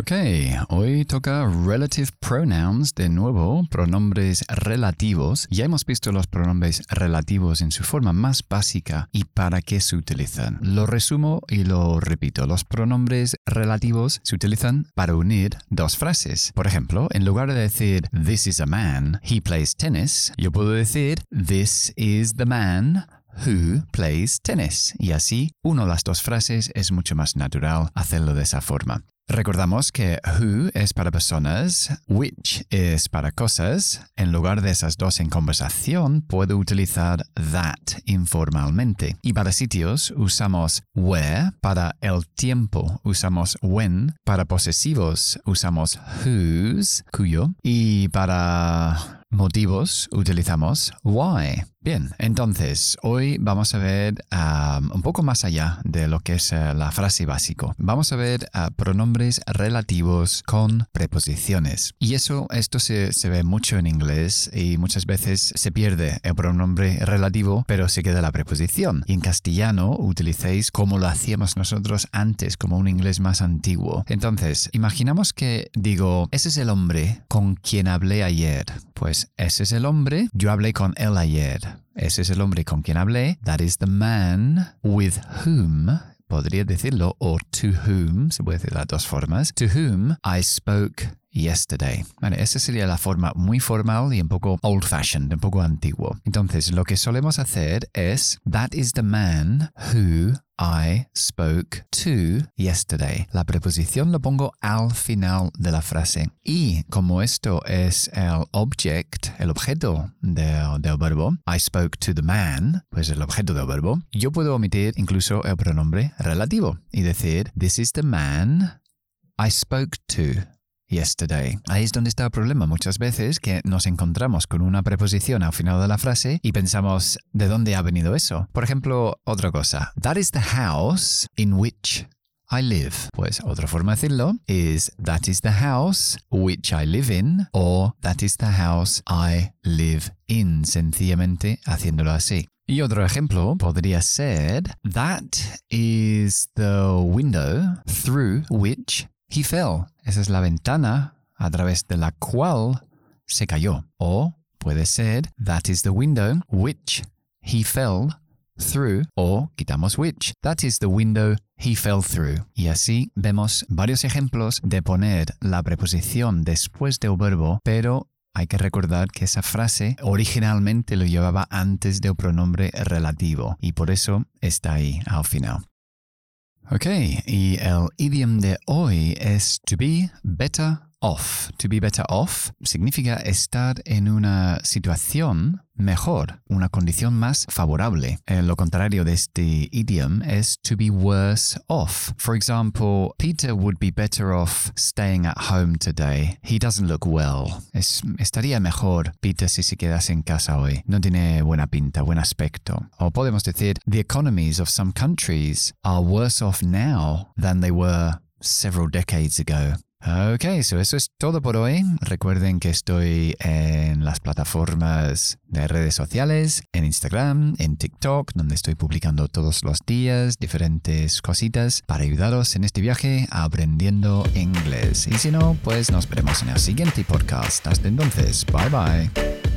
Ok, hoy toca relative pronouns de nuevo, pronombres relativos. Ya hemos visto los pronombres relativos en su forma más básica y para qué se utilizan. Lo resumo y lo repito. Los pronombres relativos se utilizan para unir dos frases. Por ejemplo, en lugar de decir This is a man, he plays tennis, yo puedo decir This is the man who plays tennis. Y así, uno de las dos frases es mucho más natural hacerlo de esa forma. Recordamos que who es para personas, which es para cosas. En lugar de esas dos en conversación, puedo utilizar that informalmente. Y para sitios usamos where para el tiempo, usamos when para posesivos, usamos whose, cuyo. Y para motivos utilizamos why. Bien, entonces hoy vamos a ver um, un poco más allá de lo que es uh, la frase básico. Vamos a ver uh, pronombres relativos con preposiciones. Y eso, esto se, se, ve mucho en inglés y muchas veces se pierde el pronombre relativo, pero se queda la preposición. Y en castellano utilicéis como lo hacíamos nosotros antes, como un inglés más antiguo. Entonces, imaginamos que digo, ese es el hombre con quien hablé ayer. Pues ese es el hombre, yo hablé con él ayer. Ese es el hombre con quien hablé. That is the man with whom podría decirlo, o to whom, se puede decir de las dos formas, to whom I spoke yesterday. Vale, esa sería la forma muy formal y un poco old fashioned, un poco antiguo. Entonces, lo que solemos hacer es, that is the man who I spoke to yesterday. La preposición lo pongo al final de la frase. Y como esto es el object, el objeto del, del verbo, I spoke to the man, pues el objeto del verbo, yo puedo omitir incluso el pronombre relativo y decir, this is the man I spoke to yesterday. Ahí es donde está el problema muchas veces que nos encontramos con una preposición al final de la frase y pensamos, ¿de dónde ha venido eso? Por ejemplo, otra cosa. That is the house in which I live. Pues otra forma de decirlo es that is the house which I live in o that is the house I live in, sencillamente haciéndolo así. Y otro ejemplo podría ser that is the window through which he fell. Esa es la ventana a través de la cual se cayó. O puede ser that is the window which he fell through o quitamos which. That is the window he fell through. Y así vemos varios ejemplos de poner la preposición después del verbo, pero hay que recordar que esa frase originalmente lo llevaba antes del pronombre relativo y por eso está ahí al final. Ok, y el idiom de hoy es to be better off. To be better off significa estar en una situación mejor, una condición más favorable. Eh, lo contrario de este idiom es to be worse off. For example, Peter would be better off staying at home today. He doesn't look well. Es, estaría mejor Peter si se quedase en casa hoy. No tiene buena pinta, buen aspecto. O podemos decir, the economies of some countries are worse off now than they were several decades ago. Ok, so eso es todo por hoy. Recuerden que estoy en las plataformas de redes sociales, en Instagram, en TikTok, donde estoy publicando todos los días diferentes cositas para ayudaros en este viaje aprendiendo inglés. Y si no, pues nos veremos en el siguiente podcast. Hasta entonces, bye bye.